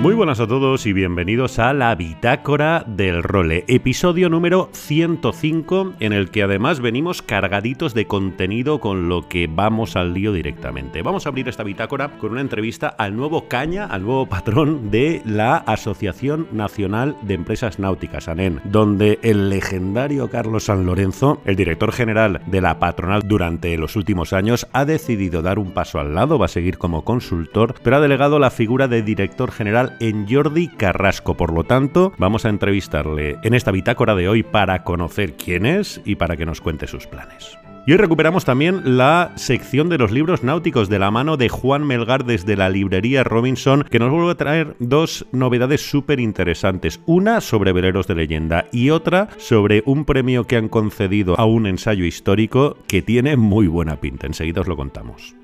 Muy buenas a todos y bienvenidos a la Bitácora del Role, episodio número 105 en el que además venimos cargaditos de contenido con lo que vamos al lío directamente. Vamos a abrir esta bitácora con una entrevista al nuevo caña, al nuevo patrón de la Asociación Nacional de Empresas Náuticas, ANEN, donde el legendario Carlos San Lorenzo, el director general de la patronal durante los últimos años, ha decidido dar un paso al lado, va a seguir como consultor, pero ha delegado la figura de director general en Jordi Carrasco. Por lo tanto, vamos a entrevistarle en esta bitácora de hoy para conocer quién es y para que nos cuente sus planes. Y hoy recuperamos también la sección de los libros náuticos de la mano de Juan Melgar desde la librería Robinson, que nos vuelve a traer dos novedades súper interesantes. Una sobre veleros de leyenda y otra sobre un premio que han concedido a un ensayo histórico que tiene muy buena pinta. Enseguida os lo contamos.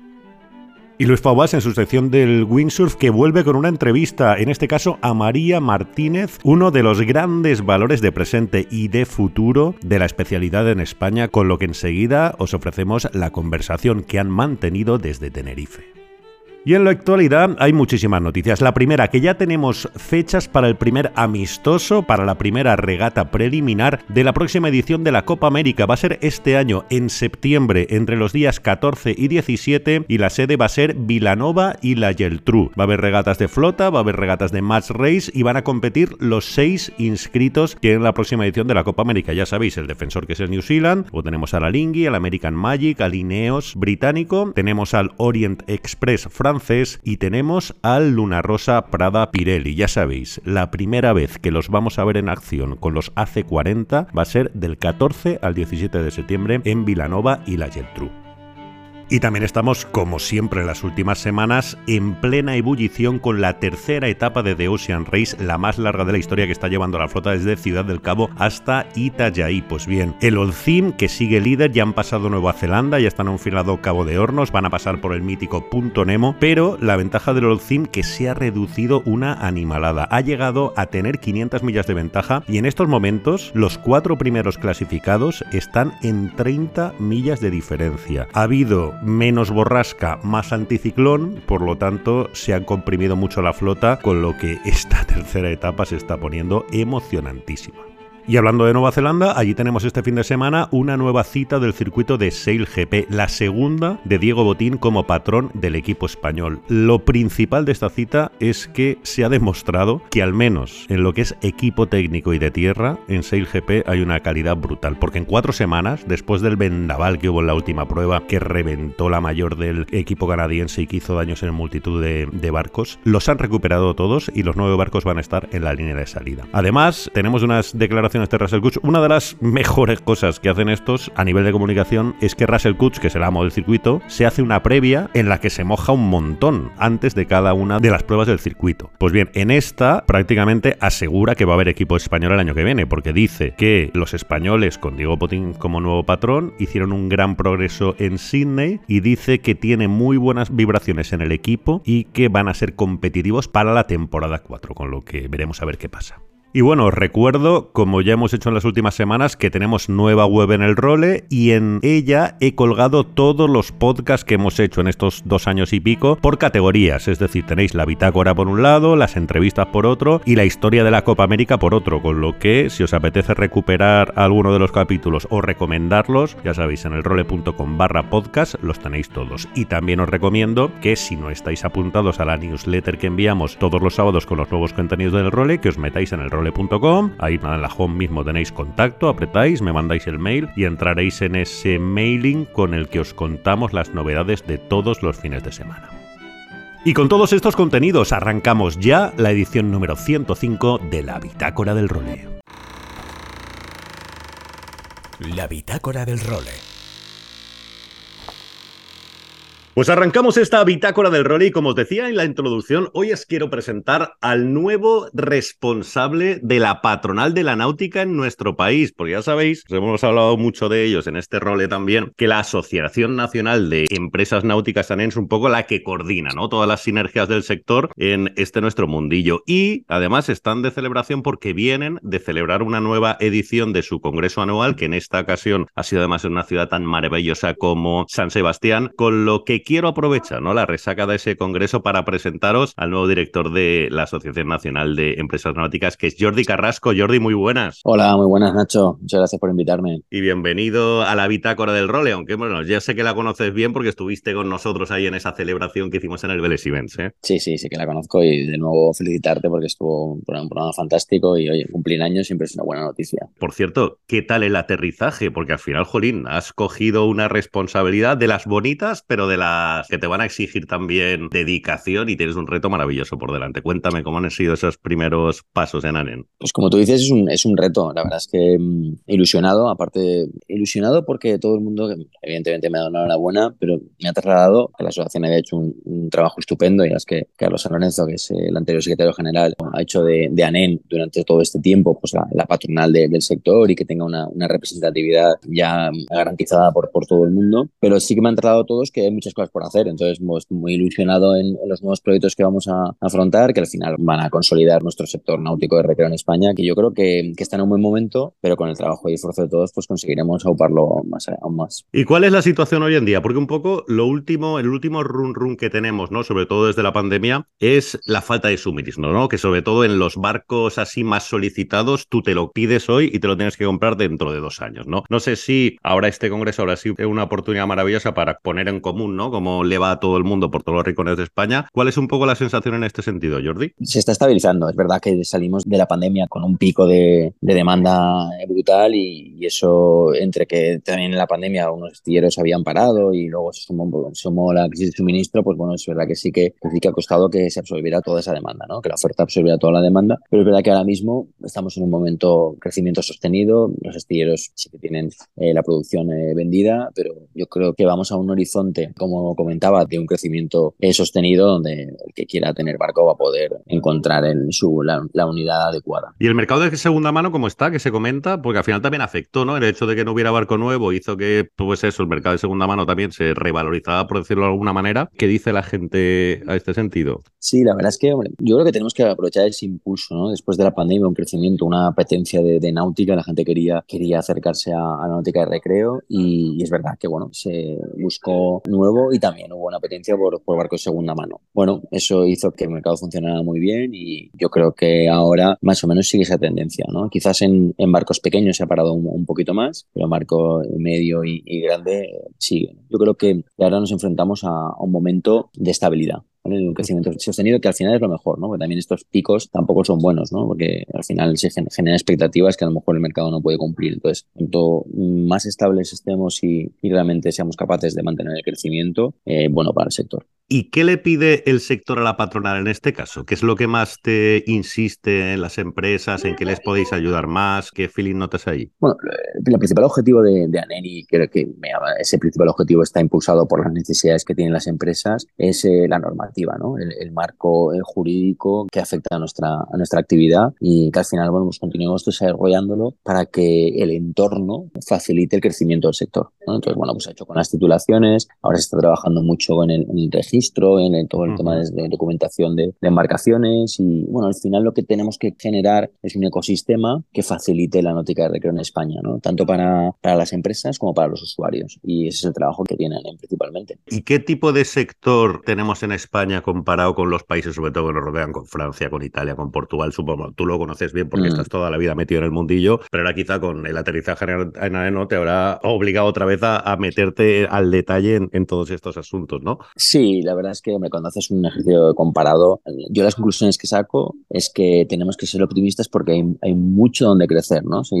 Y Luis Faubás en su sección del windsurf que vuelve con una entrevista, en este caso a María Martínez, uno de los grandes valores de presente y de futuro de la especialidad en España, con lo que enseguida os ofrecemos la conversación que han mantenido desde Tenerife. Y en la actualidad hay muchísimas noticias. La primera, que ya tenemos fechas para el primer amistoso, para la primera regata preliminar de la próxima edición de la Copa América. Va a ser este año, en septiembre, entre los días 14 y 17, y la sede va a ser Vilanova y la Geltrú. Va a haber regatas de flota, va a haber regatas de match race y van a competir los seis inscritos que en la próxima edición de la Copa América. Ya sabéis, el defensor que es el New Zealand, o tenemos al Alingui, al American Magic, al Ineos británico, tenemos al Orient Express francés, y tenemos al Luna Rosa Prada Pirelli. Ya sabéis, la primera vez que los vamos a ver en acción con los AC40 va a ser del 14 al 17 de septiembre en Vilanova y la Geltrú. Y también estamos, como siempre en las últimas semanas, en plena ebullición con la tercera etapa de The Ocean Race, la más larga de la historia que está llevando la flota desde Ciudad del Cabo hasta Itajaí. Pues bien, el Olcim, que sigue líder, ya han pasado Nueva Zelanda, ya están enfilado Cabo de Hornos, van a pasar por el mítico Punto Nemo, pero la ventaja del Olcim que se ha reducido una animalada. Ha llegado a tener 500 millas de ventaja y en estos momentos los cuatro primeros clasificados están en 30 millas de diferencia. Ha habido menos borrasca, más anticiclón, por lo tanto se han comprimido mucho la flota, con lo que esta tercera etapa se está poniendo emocionantísima. Y hablando de Nueva Zelanda, allí tenemos este fin de semana una nueva cita del circuito de Sail GP, la segunda de Diego Botín como patrón del equipo español. Lo principal de esta cita es que se ha demostrado que al menos en lo que es equipo técnico y de tierra, en Sail GP hay una calidad brutal, porque en cuatro semanas, después del vendaval que hubo en la última prueba, que reventó la mayor del equipo canadiense y que hizo daños en multitud de, de barcos, los han recuperado todos y los nueve barcos van a estar en la línea de salida. Además, tenemos unas declaraciones de Russell Kutch. Una de las mejores cosas que hacen estos a nivel de comunicación es que Russell Kutch, que es el amo del circuito, se hace una previa en la que se moja un montón antes de cada una de las pruebas del circuito. Pues bien, en esta prácticamente asegura que va a haber equipo español el año que viene, porque dice que los españoles, con Diego Potín como nuevo patrón, hicieron un gran progreso en Sydney y dice que tiene muy buenas vibraciones en el equipo y que van a ser competitivos para la temporada 4, con lo que veremos a ver qué pasa. Y bueno, os recuerdo, como ya hemos hecho en las últimas semanas, que tenemos nueva web en el role y en ella he colgado todos los podcasts que hemos hecho en estos dos años y pico por categorías. Es decir, tenéis la bitácora por un lado, las entrevistas por otro y la historia de la Copa América por otro. Con lo que, si os apetece recuperar alguno de los capítulos o recomendarlos, ya sabéis, en el role.com barra podcast los tenéis todos. Y también os recomiendo que si no estáis apuntados a la newsletter que enviamos todos los sábados con los nuevos contenidos del role, que os metáis en el role Ahí en la home mismo tenéis contacto, apretáis, me mandáis el mail y entraréis en ese mailing con el que os contamos las novedades de todos los fines de semana. Y con todos estos contenidos arrancamos ya la edición número 105 de la Bitácora del Role. La bitácora del role. Pues arrancamos esta bitácora del rol y como os decía en la introducción, hoy os quiero presentar al nuevo responsable de la patronal de la náutica en nuestro país, porque ya sabéis, hemos hablado mucho de ellos en este rol también, que la Asociación Nacional de Empresas Náuticas es un poco la que coordina, ¿no? Todas las sinergias del sector en este nuestro mundillo. Y además están de celebración porque vienen de celebrar una nueva edición de su congreso anual, que en esta ocasión ha sido además en una ciudad tan maravillosa como San Sebastián, con lo que quiero aprovechar ¿no? la resaca de ese congreso para presentaros al nuevo director de la Asociación Nacional de Empresas Náuticas, que es Jordi Carrasco. Jordi, muy buenas. Hola, muy buenas, Nacho. Muchas gracias por invitarme. Y bienvenido a la bitácora del role, aunque bueno, ya sé que la conoces bien porque estuviste con nosotros ahí en esa celebración que hicimos en el Vélez Events. ¿eh? Sí, sí, sí que la conozco y de nuevo felicitarte porque estuvo un programa, fantástico y oye, cumplir años siempre es una buena noticia. Por cierto, ¿qué tal el aterrizaje? Porque al final, Jolín, has cogido una responsabilidad de las bonitas, pero de que te van a exigir también dedicación y tienes un reto maravilloso por delante. Cuéntame cómo han sido esos primeros pasos en ANEN. Pues como tú dices, es un, es un reto. La verdad es que mm, ilusionado, aparte, ilusionado porque todo el mundo, evidentemente me ha dado una enhorabuena, pero me ha trasladado que la asociación había hecho un, trabajo estupendo y es que Carlos San Lorenzo, que es el anterior secretario general, ha hecho de, de ANEN durante todo este tiempo pues la, patronal del sector y que tenga una, una, representatividad ya garantizada por, por todo el mundo. Pero sí que me han trasladado todos que hay muchas cosas por hacer. Entonces, muy ilusionado en, los nuevos proyectos que vamos a afrontar, que al final van a consolidar nuestro sector náutico de recreo en España, que yo creo que, que está en un buen momento, pero con el trabajo y esfuerzo de todos, pues conseguiremos auparlo más, aún más. ¿Y cuál es la situación hoy en día? Porque un poco lo último, el último run run que tenemos, ¿no? Sobre todo desde la pandemia, es la falta de suministro, ¿no? Que sobre todo en los barcos así más solicitados, tú te lo pides hoy y te lo tienes que comprar dentro de dos años, ¿no? No sé si ahora este congreso habrá sido una oportunidad maravillosa para poner en común, ¿no? Como le va a todo el mundo por todos los rincones de España. ¿Cuál es un poco la sensación en este sentido, Jordi? Se está estabilizando. Es verdad que salimos de la pandemia con un pico de, demanda brutal y, eso entre que también en la pandemia unos astilleros habían parado y luego se sumó, la crisis de suministro, pues bueno, es verdad que sí que, sí que ha costado que se absorbiera toda esa demanda, ¿no? Que la oferta absorbiera toda la demanda, pero es verdad que ahora mismo estamos en un momento de crecimiento sostenido, los astilleros sí que tienen eh, la producción eh, vendida, pero yo creo que vamos a un horizonte, como comentaba, de un crecimiento sostenido donde el que quiera tener barco va a poder encontrar en su la, unidad adecuada. ¿Y el mercado de segunda mano cómo está? Que se comenta, porque al final también afectó, ¿no? El hecho de que no hubiera barco nuevo hizo que, pues eso, el mercado de segunda mano también se revalorizaba, por decirlo de alguna manera. ¿Qué dice la gente a este sentido? Sí, la verdad es que, hombre, yo creo que tenemos que aprovechar ese impulso, ¿no? Después de la pandemia, un crecimiento, una apetencia de, náutica, la gente quería, quería acercarse a, la náutica de recreo y, es verdad que, bueno, se buscó nuevo y también hubo una apetencia por, por barcos de segunda mano. Bueno, eso hizo que el mercado funcionara muy bien y yo creo que ahora más o menos sigue esa tendencia, ¿no? Quizás en, en barcos pequeños se ha parado un, poquito más, pero barco medio y, grande sigue. Yo creo que ahora nos enfrentamos a un momento de estabilidad un crecimiento sostenido que al final es lo mejor, ¿no? Porque también estos picos tampoco son buenos, ¿no? Porque al final se generan expectativas que a lo mejor el mercado no puede cumplir. Entonces, cuanto más estables estemos y, realmente seamos capaces de mantener el crecimiento, eh, bueno para el sector. ¿Y qué le pide el sector a la patronal en este caso? ¿Qué es lo que más te insiste en las empresas? ¿En qué les podéis ayudar más? ¿Qué feeling notas ahí? Bueno, el principal objetivo de, de ANENI, creo que ese principal objetivo está impulsado por las necesidades que tienen las empresas, es eh, la normativa, ¿no? El, marco eh, jurídico que afecta a nuestra, a nuestra actividad y que al final, bueno, pues continuemos desarrollándolo para que el entorno facilite el crecimiento del sector. Entonces, bueno, pues ha hecho con las titulaciones, ahora se está trabajando mucho en el, en el registro registro, en todo el tema de, documentación de, embarcaciones y bueno, al final lo que tenemos que generar es un ecosistema que facilite la náutica de recreo en España, ¿no? tanto para, para las empresas como para los usuarios y ese es el trabajo que tienen principalmente. ¿Y qué tipo de sector tenemos en España comparado con los países, sobre todo que nos rodean, con Francia, con Italia, con Portugal? Supongo, tú lo conoces bien porque mm. estás toda la vida metido en el mundillo, pero ahora quizá con el aterrizaje en AENO te habrá obligado otra vez a, meterte al detalle en, en, todos estos asuntos, ¿no? Sí, la verdad es que hombre, cuando haces un ejercicio comparado, yo las conclusiones que saco es que tenemos que ser optimistas porque hay, hay mucho donde crecer, ¿no? Si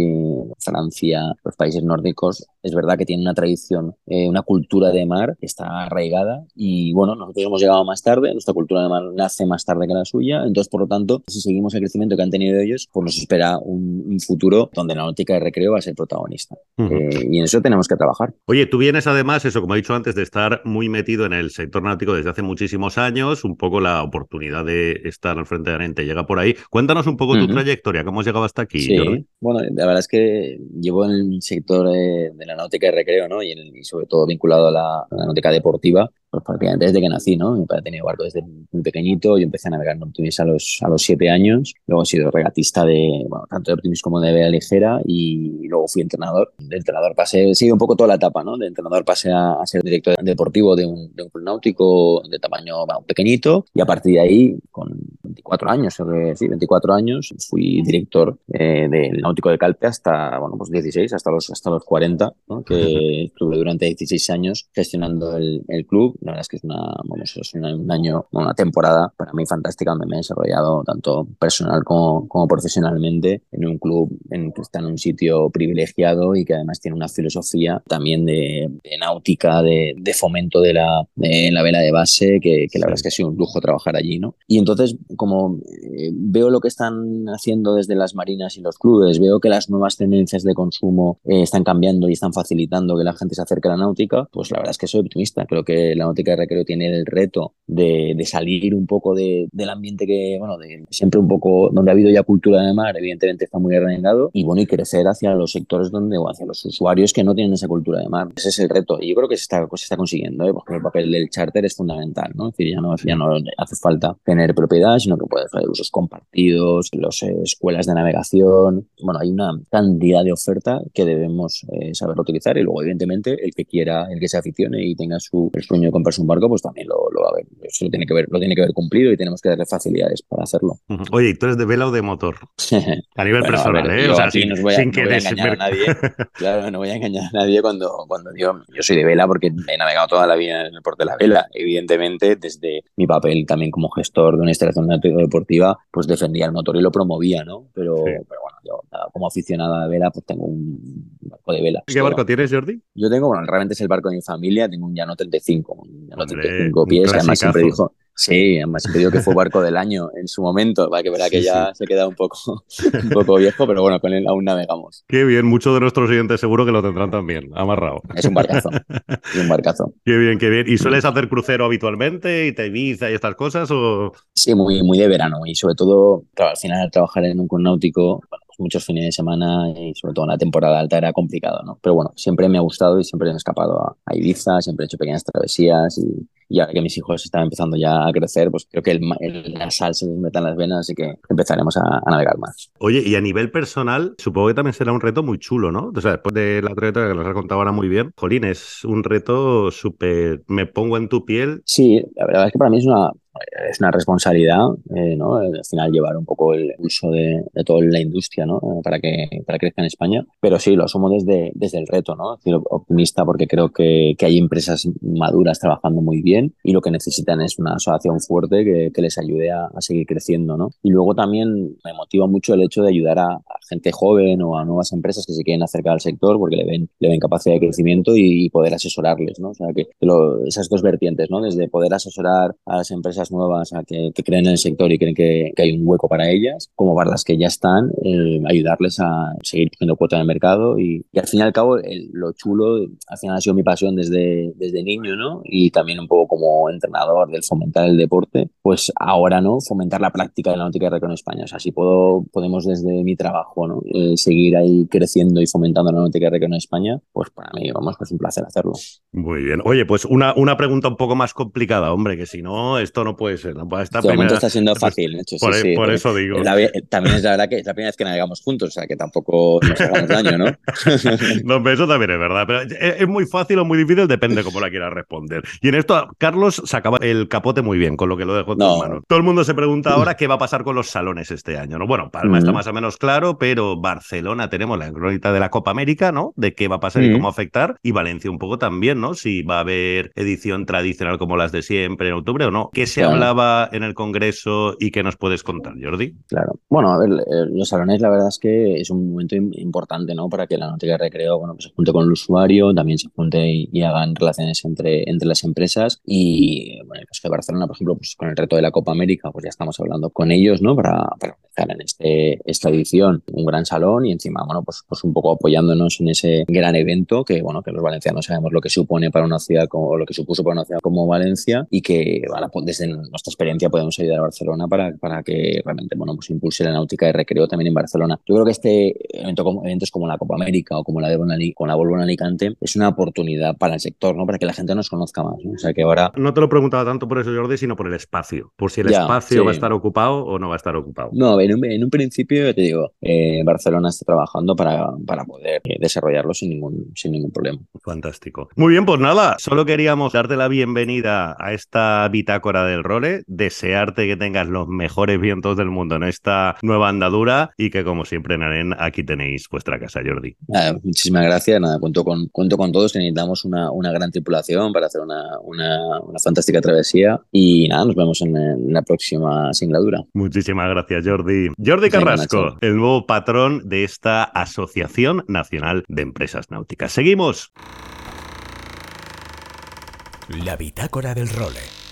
Francia, los países nórdicos, es verdad que tienen una tradición, eh, una cultura de mar que está arraigada y bueno, nosotros hemos llegado más tarde, nuestra cultura de mar nace más tarde que la suya, entonces por lo tanto, si seguimos el crecimiento que han tenido ellos, pues nos espera un, un futuro donde la náutica de recreo va a ser protagonista. Uh -huh. eh, y en eso tenemos que trabajar. Oye, tú vienes además, eso como he dicho antes, de estar muy metido en el sector náutico desde hace muchísimos años, un poco la oportunidad de estar al frente de Arente llega por ahí. Cuéntanos un poco uh -huh. tu trayectoria, cómo has llegado hasta aquí. Sí, Jordi? bueno, la verdad es que llevo en el sector de, de la náutica de recreo, ¿no? Y, en el, y, sobre todo vinculado a la, a la náutica deportiva, pues desde que nací, ¿no? Mi padre tenía barco desde muy pequeñito, yo empecé a navegar en Optimis a los, a los siete años, luego he sido regatista de, bueno, tanto de Optimis como de vela ligera y luego fui entrenador. De entrenador pasé, he sido un poco toda la etapa, ¿no? De entrenador pasé a, a ser director deportivo de un, de un, club náutico de tamaño bueno, pequeñito y a partir de ahí, con 24 años, sí, 24 años, fui director eh, del náutico de Calpe hasta, bueno, pues 16, hasta los, hasta los 40, ¿no? Que estuve durante 16 años gestionando el, el club la verdad es que es una, vamos, es una, un año, una temporada para mí fantástica donde me he desarrollado tanto personal como, como profesionalmente en un club en que está en un sitio privilegiado y que además tiene una filosofía también de, de náutica, de, de, fomento de la, de la vela de base, que, que la verdad es que ha sido un lujo trabajar allí, ¿no? Y entonces, como eh, veo lo que están haciendo desde las marinas y los clubes, veo que las nuevas tendencias de consumo eh, están cambiando y están facilitando que la gente se acerque a la náutica, pues la verdad es que soy optimista. Creo que la náutica de recreo tiene el reto de, salir un poco de, del ambiente que, bueno, de, siempre un poco donde ha habido ya cultura de mar, evidentemente está muy arraigado, y bueno, y crecer hacia los sectores donde, o hacia los usuarios que no tienen esa cultura de mar. Ese es el reto, y yo creo que se está, pues, se está consiguiendo, ¿eh? porque el papel del charter es fundamental, ¿no? Es decir, ya no, ya no hace falta tener propiedad, sino que puedes hacer usos compartidos, las eh, escuelas de navegación, bueno, hay una cantidad de oferta que debemos eh, saber utilizar, y luego, evidentemente, el que quiera, el que se aficione y tenga su el sueño de comprarse un barco, pues también lo va a ver. Eso lo tiene que ver, lo tiene que ver cumplido y tenemos que darle facilidades para hacerlo. Oye, ¿y tú eres de vela o de motor? A nivel bueno, personal, a ver, ¿eh? O sea, sin, no voy a, sin no que voy a engañar a nadie. claro, no voy a engañar a nadie cuando, cuando digo, yo soy de vela porque he navegado toda la vida en el porte de la vela. Evidentemente, desde mi papel también como gestor de una instalación deportiva, pues defendía el motor y lo promovía, ¿no? Pero, sí. pero bueno, yo como aficionado a vela, pues tengo un barco de vela. ¿Qué barco tienes, Jordi? Yo tengo, bueno, realmente es el barco de mi familia, tengo un Llano 35, un Llano 35 pies, además siempre dijo, Sí, además siempre digo que fue barco del año en su momento, para que verá que sí, ya sí. se queda un poco, un poco viejo, pero bueno, con él aún navegamos. Qué bien, muchos de nuestros siguientes seguro que lo tendrán también, amarrado. Es un barcazo, es un barcazo. Qué bien, qué bien. ¿Y sueles hacer crucero habitualmente y te Ibiza y estas cosas? O... Sí, muy, muy de verano y sobre todo, al final al trabajar en un náutico, bueno, pues muchos fines de semana y sobre todo en la temporada alta era complicado, ¿no? Pero bueno, siempre me ha gustado y siempre he escapado a, a Ibiza, siempre he hecho pequeñas travesías y, y ahora que mis hijos están empezando ya a crecer, pues creo que el, el, la sal se les meta en las venas, así que empezaremos a, a, navegar más. Oye, y a nivel personal, supongo que también será un reto muy chulo, ¿no? O sea, después de la trayectoria que nos has contado ahora muy bien, Jolín, es un reto súper... Me pongo en tu piel. Sí, la verdad es que para mí es una, es una responsabilidad, eh, ¿no? Al final llevar un poco el uso de, de toda la industria, ¿no? Para que, para que crezca en España. Pero sí, lo asumo desde, desde el reto, ¿no? Es decir, optimista porque creo que, que hay empresas maduras trabajando muy bien y lo que necesitan es una asociación fuerte que, que les ayude a, a, seguir creciendo, ¿no? Y luego también me motiva mucho el hecho de ayudar a, a, gente joven o a nuevas empresas que se quieren acercar al sector porque le ven, le ven capacidad de crecimiento y, y poder asesorarles, ¿no? O sea, que lo, esas dos vertientes, ¿no? Desde poder asesorar a las empresas nuevas a que, que creen en el sector y creen que, que, hay un hueco para ellas, como para las que ya están, eh, ayudarles a seguir cogiendo cuota en el mercado y, y, al fin y al cabo el, lo chulo, al final ha sido mi pasión desde, desde niño, ¿no? Y también un poco como entrenador del fomentar el deporte, pues ahora, ¿no? Fomentar la práctica de la náutica de en España. O sea, si puedo, podemos desde mi trabajo, ¿no? Eh, seguir ahí creciendo y fomentando la náutica de en España, pues para mí, vamos, pues un placer hacerlo. Muy bien. Oye, pues una, una pregunta un poco más complicada, hombre, que si no, esto no puede ser. No puede estar de momento está siendo fácil, por, sí, sí, por eso digo. La, también es la verdad que es la primera vez que navegamos juntos, o sea, que tampoco nos hagamos daño, ¿no? no, eso también es verdad, pero es, es, muy fácil o muy difícil, depende cómo la quieras responder. Y en esto, Carlos sacaba el capote muy bien con lo que lo de dejo tus manos. Todo el mundo se pregunta ahora qué va a pasar con los salones este año, ¿no? Bueno, Palma está más o menos claro, pero Barcelona tenemos la incógnita de la Copa América, ¿no? De qué va a pasar y cómo afectar. Y Valencia un poco también, ¿no? Si va a haber edición tradicional como las de siempre en octubre o no. ¿Qué se hablaba en el Congreso y qué nos puedes contar, Jordi? Claro. Bueno, a ver, eh, los salones la verdad es que es un momento importante, ¿no? Para que la noticia de recreo, bueno, pues se junte con el usuario, también se junte y, hagan relaciones entre, entre las empresas. Y, bueno, en de Barcelona, por ejemplo, pues con el reto de la Copa América, pues ya estamos hablando con ellos, ¿no? Para, para en este, esta edición un gran salón y encima, bueno, pues, pues un poco apoyándonos en ese gran evento que, bueno, que los valencianos sabemos lo que supone para una ciudad como lo que supuso para una ciudad como Valencia y que, bueno, pues desde nuestra experiencia podemos ayudar a Barcelona para, para que realmente, bueno, pues impulse la náutica y recreo también en Barcelona. Yo creo que este evento, como, eventos como la Copa América o como la de Bonali, con la Volvo en Alicante es una oportunidad para el sector, ¿no? Para que la gente nos conozca más, O sea, que ahora... No te lo preguntaba tanto por eso, Jordi, sino por el espacio, por si el espacio va a estar ocupado o no va a estar ocupado. No, en un, principio, te digo, eh, Barcelona está trabajando para, para poder eh, desarrollarlo sin ningún, sin ningún problema. Fantástico. Muy bien, pues nada, solo queríamos darte la bienvenida a esta bitácora del role, desearte que tengas los mejores vientos del mundo en esta nueva andadura y que como siempre, Naren, aquí tenéis vuestra casa, Jordi. muchísimas gracias, nada, cuento con, cuento con todos, que necesitamos una, una gran tripulación para hacer una, una, una, fantástica travesía y nada, nos vemos en, en la próxima singladura. Muchísimas gracias, Jordi. Jordi Carrasco, el nuevo patrón de esta Asociación Nacional de Empresas Náuticas. Seguimos. La bitácora del role.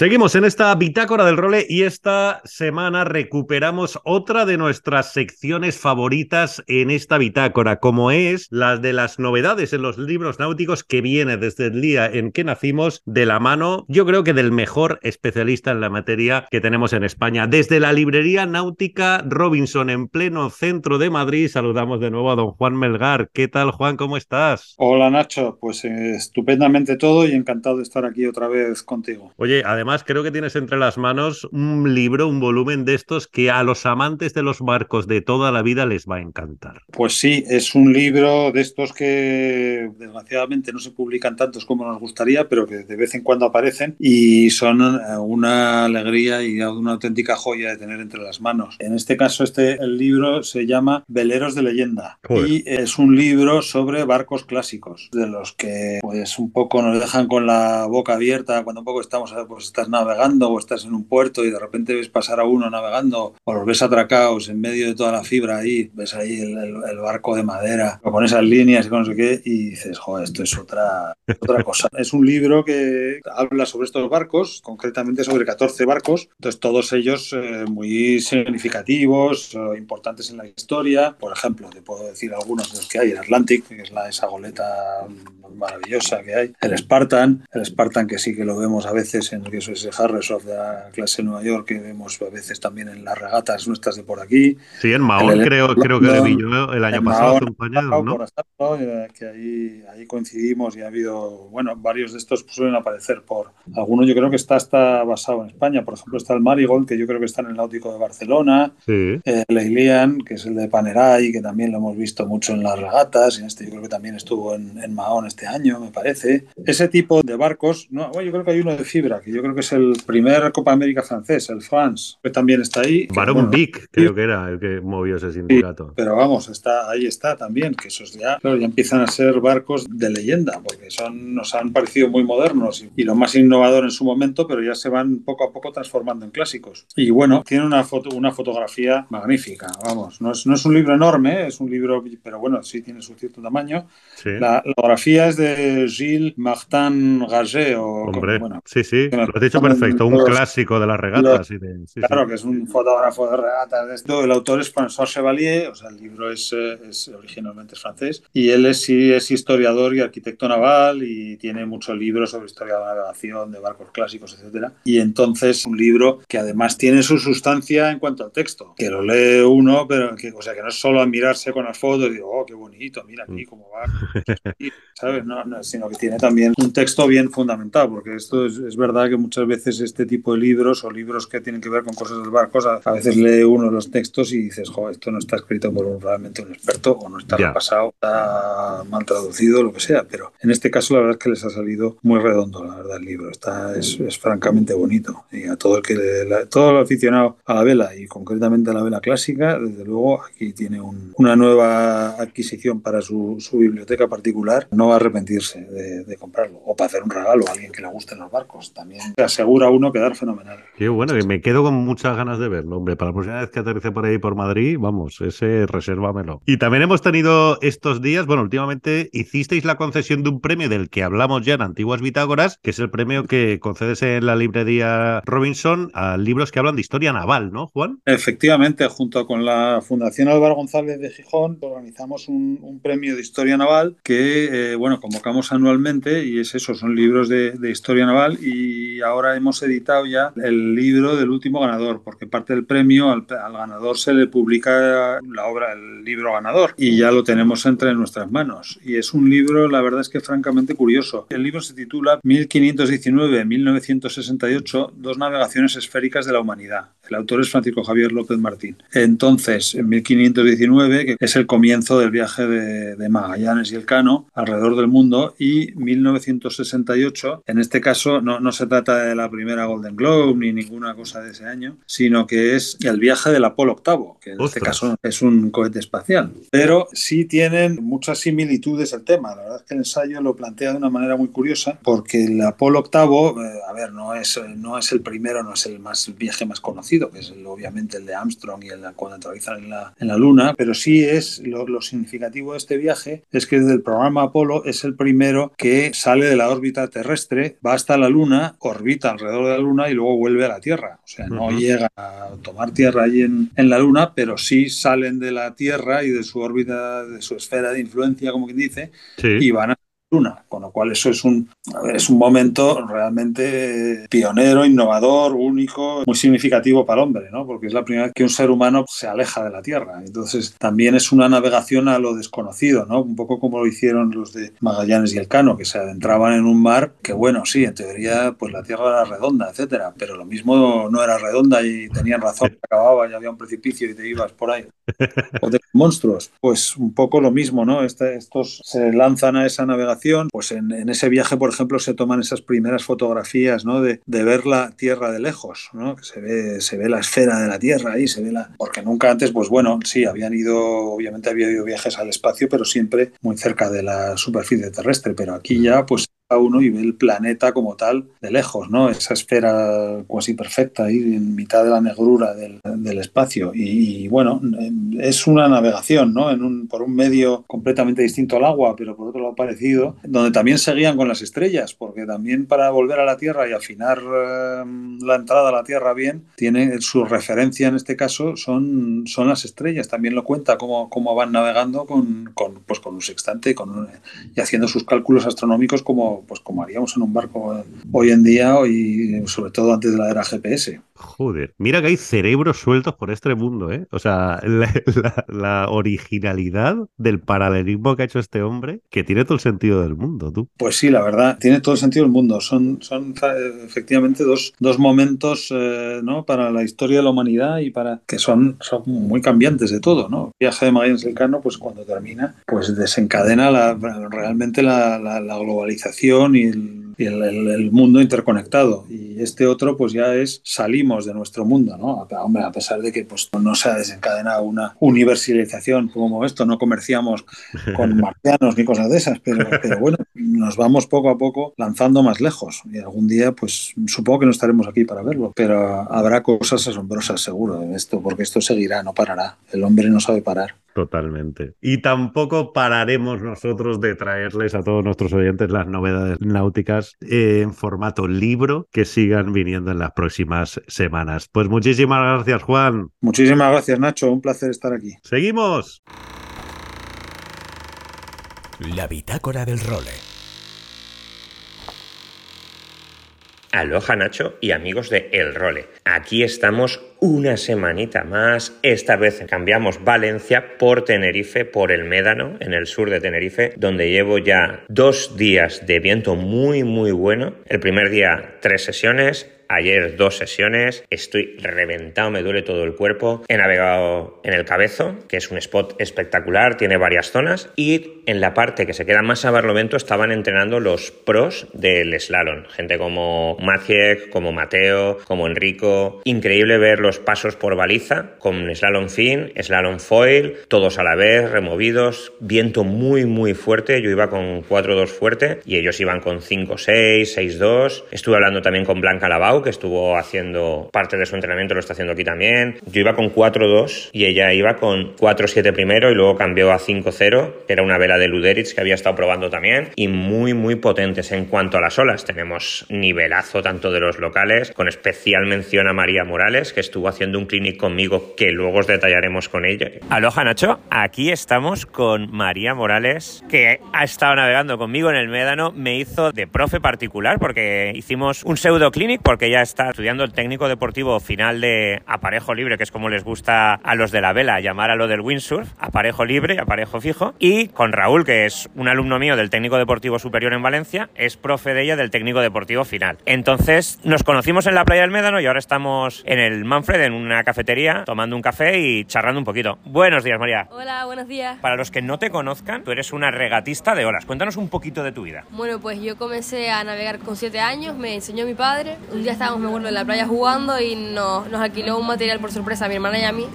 Seguimos en esta bitácora del role y esta semana recuperamos otra de nuestras secciones favoritas en esta bitácora, como es la de las novedades en los libros náuticos que viene desde el día en que nacimos de la mano, yo creo que del mejor especialista en la materia que tenemos en España. Desde la librería náutica Robinson en pleno centro de Madrid, saludamos de nuevo a don Juan Melgar. ¿Qué tal, Juan? ¿Cómo estás? Hola, Nacho. Pues eh, estupendamente todo y encantado de estar aquí otra vez contigo. Oye, además creo que tienes entre las manos un libro, un volumen de estos que a los amantes de los barcos de toda la vida les va a encantar. Pues sí, es un libro de estos que desgraciadamente no se publican tantos como nos gustaría, pero que de vez en cuando aparecen y son eh, una alegría y una auténtica joya de tener entre las manos. En este caso, este el libro se llama Veleros de leyenda y es un libro sobre barcos clásicos, de los que pues un poco nos dejan con la boca abierta cuando un poco estamos pues, estás navegando o estás en un puerto y de repente ves pasar a uno navegando o los ves atracados en medio de toda la fibra ahí, ves ahí el, barco de madera con esas líneas y con no sé qué y dices, joder, esto es otra, otra cosa. es un libro que habla sobre estos barcos, concretamente sobre 14 barcos, entonces todos ellos eh, muy significativos, eh, importantes en la historia. Por ejemplo, te puedo decir algunos de los que hay, el Atlantic, que es la, esa goleta maravillosa que hay, el Spartan, el Spartan que sí que lo vemos a veces en el que es ese Harrison de la clase Nueva York que vemos a veces también en las regatas nuestras de por aquí. Sí, en Mahón creo, creo que le vi yo el año pasado, un año, ¿no? Eh, que ahí, ahí coincidimos y ha habido, bueno, varios de estos suelen aparecer por, algunos yo creo que está hasta basado en España, por ejemplo está el Marigold, que yo creo que está en el Náutico de Barcelona, sí. el Eilian, que es el de Panerai, que también lo hemos visto mucho en las regatas, y este yo creo que también estuvo en, en Mahón este año, me parece. Ese tipo de barcos, no, yo creo que hay uno de fibra, que yo creo que es el primer Copa América francés, el France, que también está ahí. Baron Vic, creo que era el que movió ese sindicato. pero vamos, está, ahí está también, que esos ya, ya empiezan a ser barcos de leyenda, porque son, nos han parecido muy modernos y, lo más innovador en su momento, pero ya se van poco a poco transformando en clásicos. Y bueno, tiene una, foto, una fotografía magnífica, vamos, no es, no es un libro enorme, es un libro, pero bueno, sí tiene su cierto tamaño. La, fotografía es de Gilles Martin Gaget. O, Hombre, bueno, sí, sí, lo has dicho perfecto, un clásico de las regatas. claro, que es un fotógrafo de regatas de esto. El autor es François Chevalier, o sea, el libro es, eh, es originalmente francés, y él es, sí, es historiador y arquitecto naval y tiene muchos libros sobre historia de la navegación, de barcos clásicos, etcétera. Y entonces un libro que además tiene su sustancia en cuanto al texto, que lo lee uno, pero que, o sea, que no es solo admirarse con las fotos y digo, oh, qué bonito, mira aquí cómo va, ¿sabes? No, sino que tiene también un texto bien fundamentado, porque esto es, es verdad que muchas veces este tipo de libros o libros que tienen que ver con cosas del barco, a veces lee uno los textos y dices, jo, esto no está escrito por un, realmente un experto o no está repasado, está mal traducido, lo que sea, pero en este caso la verdad es que les ha salido muy redondo, la verdad, el libro. Está, es, francamente bonito y a todo el que todo el aficionado a la vela y concretamente a la vela clásica, desde luego aquí tiene una nueva adquisición para su, biblioteca particular, no va a arrepentirse de, comprarlo o para hacer un regalo a alguien que le guste los barcos. También asegura uno quedar fenomenal. Qué bueno, que me quedo con muchas ganas de verlo, hombre. Para la próxima vez que aterrice por ahí por Madrid, vamos, ese resérvamelo. Y también hemos tenido estos días, bueno, últimamente hicisteis la concesión de un premio del que hablamos ya en Antiguas Bitágoras, que es el premio que concedes en la librería Robinson a libros que hablan de historia naval, ¿no, Juan? Efectivamente, junto con la Fundación Álvaro González de Gijón, organizamos un, premio de historia naval que, eh, bueno, convocamos anualmente y es eso, son libros de, historia naval y ahora hemos editado ya el libro del último ganador, porque parte del premio al, ganador se le publica la obra, el libro ganador y ya lo tenemos entre nuestras manos. Y es un libro, la verdad es que francamente curioso. El libro se titula 1519-1968, Dos navegaciones esféricas de la humanidad. El autor es Francisco Javier López Martín. Entonces, en 1519, que es el comienzo del viaje de, de Magallanes y Elcano alrededor del mundo, y 1968, en este caso no, no se trata de la primera Golden Globe ni ninguna cosa de ese año, sino que es el viaje del Apolo VIII, que en este caso es un cohete espacial. Pero sí tienen muchas similitudes el tema. La verdad es que el ensayo lo plantea de una manera muy curiosa, porque el Apolo VIII, eh, a ver, no es, no es el primero, no es el, más, el viaje más conocido, que es obviamente el de Armstrong y el de cuando aterrizan en la, en la Luna, pero sí es lo, lo, significativo de este viaje es que desde el programa Apolo es el primero que sale de la órbita terrestre, va hasta la Luna, orbita alrededor de la Luna y luego vuelve a la Tierra. O sea, no llega a tomar tierra allí en, en, la Luna, pero sí salen de la Tierra y de su órbita, de su esfera de influencia, como quien dice, y van a Luna, con lo cual eso es un, es un momento realmente pionero, innovador, único, muy significativo para el hombre, ¿no? porque es la primera vez que un ser humano se aleja de la Tierra. Entonces también es una navegación a lo desconocido, ¿no? un poco como lo hicieron los de Magallanes y Elcano, que se adentraban en un mar que, bueno, sí, en teoría pues la Tierra era redonda, etcétera, pero lo mismo no era redonda y tenían razón, acababa y había un precipicio y te ibas por ahí. O de monstruos, pues un poco lo mismo, ¿no? Este, estos se lanzan a esa navegación pues en, ese viaje, por ejemplo, se toman esas primeras fotografías, ¿no? De, ver la Tierra de lejos, ¿no? Que se ve, se ve la esfera de la Tierra ahí, se ve la... Porque nunca antes, pues bueno, sí, habían ido, obviamente había ido viajes al espacio, pero siempre muy cerca de la superficie terrestre, pero aquí ya, pues uno y ve el planeta como tal de lejos, ¿no? Esa esfera casi perfecta ahí en mitad de la negrura del, espacio. Y, bueno, es una navegación, ¿no? En un, por un medio completamente distinto al agua, pero por otro lado parecido, donde también seguían con las estrellas, porque también para volver a la Tierra y afinar eh, la entrada a la Tierra bien, tiene su referencia en este caso son, son las estrellas. También lo cuenta cómo, cómo van navegando con, con, pues con un sextante con y haciendo sus cálculos astronómicos como pues como haríamos en un barco hoy en día y sobre todo antes de la era GPS. Joder, mira que hay cerebros sueltos por este mundo, ¿eh? O sea, la, originalidad del paralelismo que ha hecho este hombre, que tiene todo el sentido del mundo, tú. Pues sí, la verdad, tiene todo el sentido del mundo. Son, son efectivamente dos, dos momentos, eh, ¿no? Para la historia de la humanidad y para que son, son muy cambiantes de todo, ¿no? El viaje de Magallanes Elcano, pues cuando termina, pues desencadena la, realmente la, la globalización y el y el, mundo interconectado. Y este otro, pues ya es salimos de nuestro mundo, ¿no? Hombre, a pesar de que pues, no se ha desencadenado una universalización como esto, no comerciamos con marcianos ni cosas de esas, pero, pero bueno, nos vamos poco a poco lanzando más lejos. Y algún día, pues supongo que no estaremos aquí para verlo, pero habrá cosas asombrosas seguro en esto, porque esto seguirá, no parará. El hombre no sabe parar. Totalmente. Y tampoco pararemos nosotros de traerles a todos nuestros oyentes las novedades náuticas en formato libro que sigan viniendo en las próximas semanas. Pues muchísimas gracias, Juan. Muchísimas gracias, Nacho. Un placer estar aquí. Seguimos. La bitácora del role. Aloha Nacho y amigos de El Role. Aquí estamos una semanita más. Esta vez cambiamos Valencia por Tenerife, por el Médano, en el sur de Tenerife, donde llevo ya dos días de viento muy, muy bueno. El primer día tres sesiones, Ayer dos sesiones, estoy reventado, me duele todo el cuerpo. He navegado en el Cabezo, que es un spot espectacular, tiene varias zonas. Y en la parte que se queda más a Barlovento estaban entrenando los pros del slalom. Gente como Maciek, como Mateo, como Enrico. Increíble ver los pasos por baliza, con slalom fin, slalom foil, todos a la vez, removidos. Viento muy, muy fuerte. Yo iba con 4-2 fuerte y ellos iban con 5-6, 6-2. Estuve hablando también con Blanca Lavau, que estuvo haciendo parte de su entrenamiento, lo está haciendo aquí también. Yo iba con 4-2 y ella iba con 4-7 primero y luego cambió a 5-0, que era una vela de Luderitz que había estado probando también, y muy, muy potentes en cuanto a las olas. Tenemos nivelazo tanto de los locales, con especial mención a María Morales, que estuvo haciendo un clinic conmigo que luego os detallaremos con ella. Aloha Nacho, aquí estamos con María Morales, que ha estado navegando conmigo en el Médano, me hizo de profe particular porque hicimos un pseudo clinic porque ella está estudiando el técnico deportivo final de aparejo libre, que es como les gusta a los de la vela llamar a lo del windsurf, aparejo libre, aparejo fijo, y con Raúl, que es un alumno mío del técnico deportivo superior en Valencia, es profe de ella del técnico deportivo final. Entonces nos conocimos en la playa del Médano y ahora estamos en el Manfred, en una cafetería, tomando un café y charlando un poquito. Buenos días, María. Hola, buenos días. Para los que no te conozcan, tú eres una regatista de olas. Cuéntanos un poquito de tu vida. Bueno, pues yo comencé a navegar con 7 años, me enseñó mi padre. Un día estábamos, me acuerdo, en la playa jugando y nos, nos alquiló un material por sorpresa a mi hermana y a mí,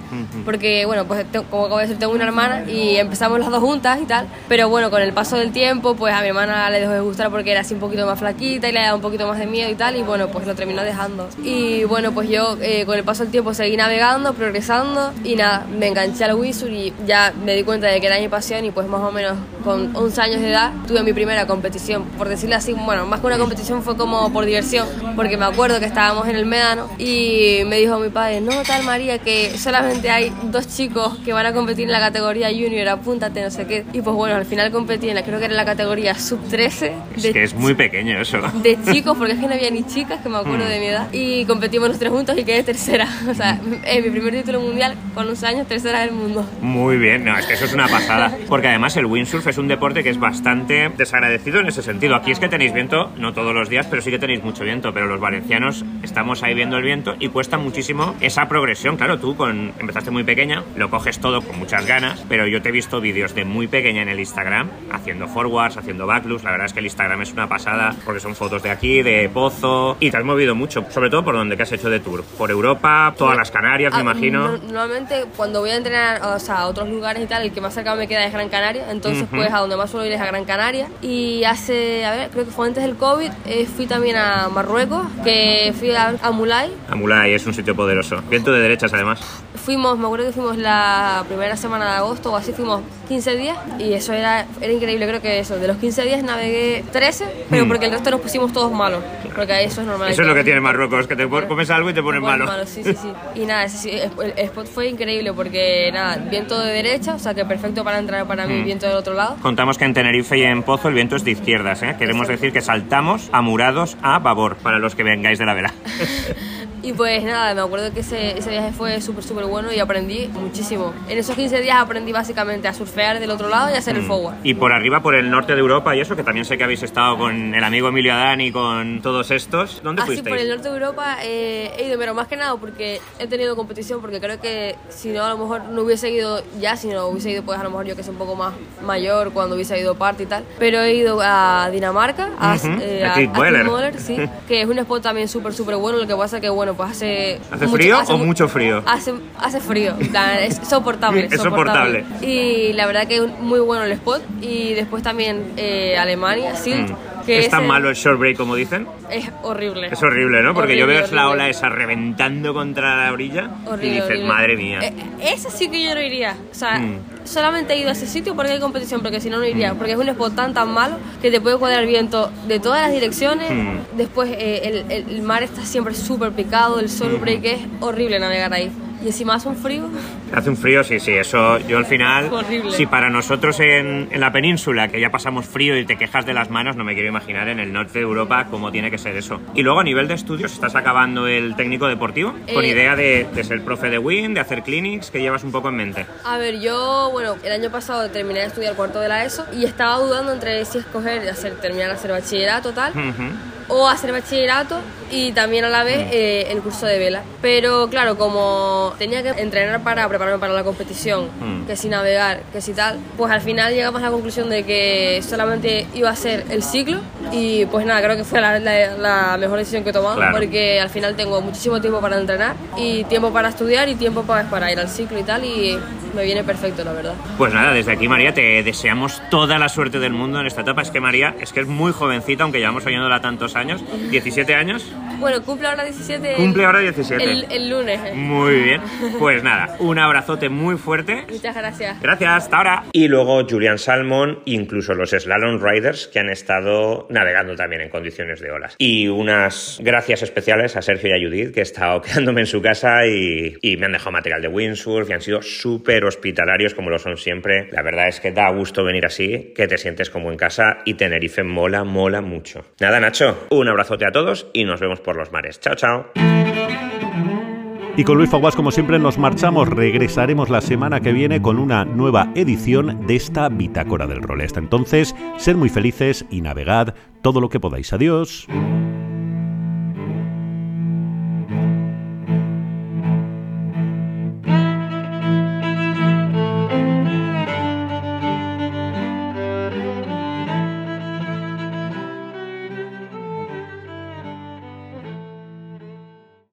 porque, bueno, pues como acabo de decir, tengo una hermana y empezamos las dos juntas y tal, pero bueno, con el paso del tiempo, pues a mi hermana le dejó de gustar porque era así un poquito más flaquita y le daba un poquito más de miedo y tal, y bueno, pues lo terminó dejando. Y bueno, pues yo eh, con el paso del tiempo seguí navegando, progresando y nada, me enganché al windsurf y ya me di cuenta de que era mi pasión y pues más o menos con 11 años de edad tuve mi primera competición, por decirlo así, bueno, más que una competición fue como por diversión, porque me acuerdo que estábamos en el Médano y me dijo mi padre, no tal María, que solamente hay dos chicos que van a competir en la categoría junior, apúntate, no sé qué. Y pues bueno, al final competí en la, creo que era la categoría sub 13. Es que es muy pequeño eso. De chicos, porque es que no había ni chicas, que me acuerdo Mm. de mi edad. Y competimos los tres juntos y quedé tercera. O sea, es mi primer título mundial con 11 años, tercera del mundo. Muy bien, no, es que eso es una pasada. Porque además el windsurf es un deporte que es bastante desagradecido en ese sentido. Aquí es que tenéis viento, no todos los días, pero sí que tenéis mucho viento. Pero los valencianos estamos ahí viendo el viento y cuesta muchísimo esa progresión. Claro, tú con, empezaste muy pequeña, lo coges todo con muchas ganas, pero yo te he visto vídeos de muy pequeña en el Instagram, haciendo forwards, haciendo backloops. La verdad es que el Instagram es una pasada porque son fotos de aquí, de Pozo, y te has movido mucho, sobre todo por donde que has hecho de tour. Por Europa, todas las Canarias, me Ah, imagino. no- Normalmente cuando voy a entrenar o sea, a otros lugares y tal, el que más cerca me queda es Gran Canaria, entonces Ujú. pues a donde más suelo ir es a Gran Canaria. Y hace, a ver, creo que fue antes del COVID, eh, fui también a Marruecos, que fui a, a Mulay. Amulay es un sitio poderoso. Viento de derechas, además. Fuimos, me acuerdo que fuimos la primera semana de agosto o así, fuimos 15 días y eso era, era increíble, creo que eso, de los 15 días navegué 13, pero Mm. porque el resto nos pusimos todos malos, porque eso es normal. Eso es lo que tiene Marruecos, que te pon- comes algo y te pones Bueno, malo. sí, sí, sí. Y nada, sí, el, el spot fue increíble porque nada, viento de derecha, o sea que perfecto para entrar para mí, Mm. viento del otro lado. Contamos que en Tenerife y en Pozo el viento es de izquierdas, ¿eh? Queremos decir que saltamos amurados a babor, para los que vengáis de la vela. Y pues nada, me acuerdo que ese, ese viaje fue súper, súper bueno y aprendí muchísimo. En esos 15 días aprendí básicamente a surfear del otro lado y a hacer el forward. Y por arriba, por el norte de Europa y eso, que también sé que habéis estado con el amigo Emilio Adán y con todos estos. ¿Dónde Así fuisteis? por el norte de Europa eh, he ido, pero más que nada porque he tenido competición, porque creo que si no, a lo mejor no hubiese ido ya, si no hubiese ido, pues a lo mejor yo que soy un poco más mayor, cuando hubiese ido parte y tal. Pero he ido a Dinamarca, a, Ujú, eh, a a, a Klitmøller, sí, que es un spot también súper, súper bueno. Lo que pasa que, bueno, pues hace. ¿Hace frío o mu- mucho frío? Hace, hace frío, es soportable, Es soportable. Y la verdad que es muy bueno el spot. Y después también eh, Alemania, Silt, que ¿Es tan el- malo el short break como dicen? Es horrible. Es horrible, ¿no? Porque yo Horrible, veo es la horrible. ola esa reventando contra la orilla Horrible, y dices, horrible. madre mía. Eh, ese sí que yo no iría. O sea, Mm. Solamente he ido a ese sitio porque hay competición, porque si no, no iría. Porque es un spot tan, tan malo que te puede cuadrar viento de todas las direcciones. Mm. Después, eh, el, el- el mar está siempre súper picado, el sol break es horrible navegar ahí. Y encima hace un frío. Hace un frío, sí, sí, eso yo al final, Horrible. si para nosotros en, en la península, que ya pasamos frío y te quejas de las manos, no me quiero imaginar en el norte de Europa cómo tiene que ser eso. Y luego a nivel de estudios, ¿estás acabando el técnico deportivo? Con Eh, idea de, de ser profe de WIN, de hacer clinics, que llevas un poco en mente. A ver, yo, bueno, el año pasado terminé de estudiar cuarto de la ESO y estaba dudando entre si escoger hacer, terminar hacer bachillerato tal Ujú. O hacer bachillerato y también a la vez eh, el curso de vela. Pero claro, como tenía que entrenar para prepararme para la competición, Mm. que si navegar, que si tal, pues al final llegamos a la conclusión de que solamente iba a ser el ciclo y pues nada, creo que fue la, la- la mejor decisión que he tomado Claro. porque al final tengo muchísimo tiempo para entrenar y tiempo para estudiar y tiempo para, para ir al ciclo y tal y me viene perfecto la verdad. Pues nada, desde aquí María te deseamos toda la suerte del mundo en esta etapa. Es que María es que es muy jovencita, aunque llevamos oyéndola tantos años. ¿17 años? Bueno, cumple ahora 17. el- Cumple ahora 17. El, el lunes. eh. Muy bien. Pues nada, un abrazote muy fuerte Muchas gracias. Gracias, hasta ahora. Y luego Julian Salmon, incluso los Slalom Riders que han estado navegando también en condiciones de olas. Y unas gracias especiales a Sergio y a Judith, que he estado quedándome en su casa y, y me han dejado material de windsurf y han sido súper hospitalarios como lo son siempre. La verdad es que da gusto venir así, que te sientes como en casa y Tenerife mola, mola mucho. Nada, Nacho, un abrazote a todos y nos vemos por los mares. Chao, chao. Y con Luis Faguas, como siempre, nos marchamos. Regresaremos la semana que viene con una nueva edición de esta Bitácora del Rol. Hasta entonces, sed muy felices y navegad todo lo que podáis. Adiós.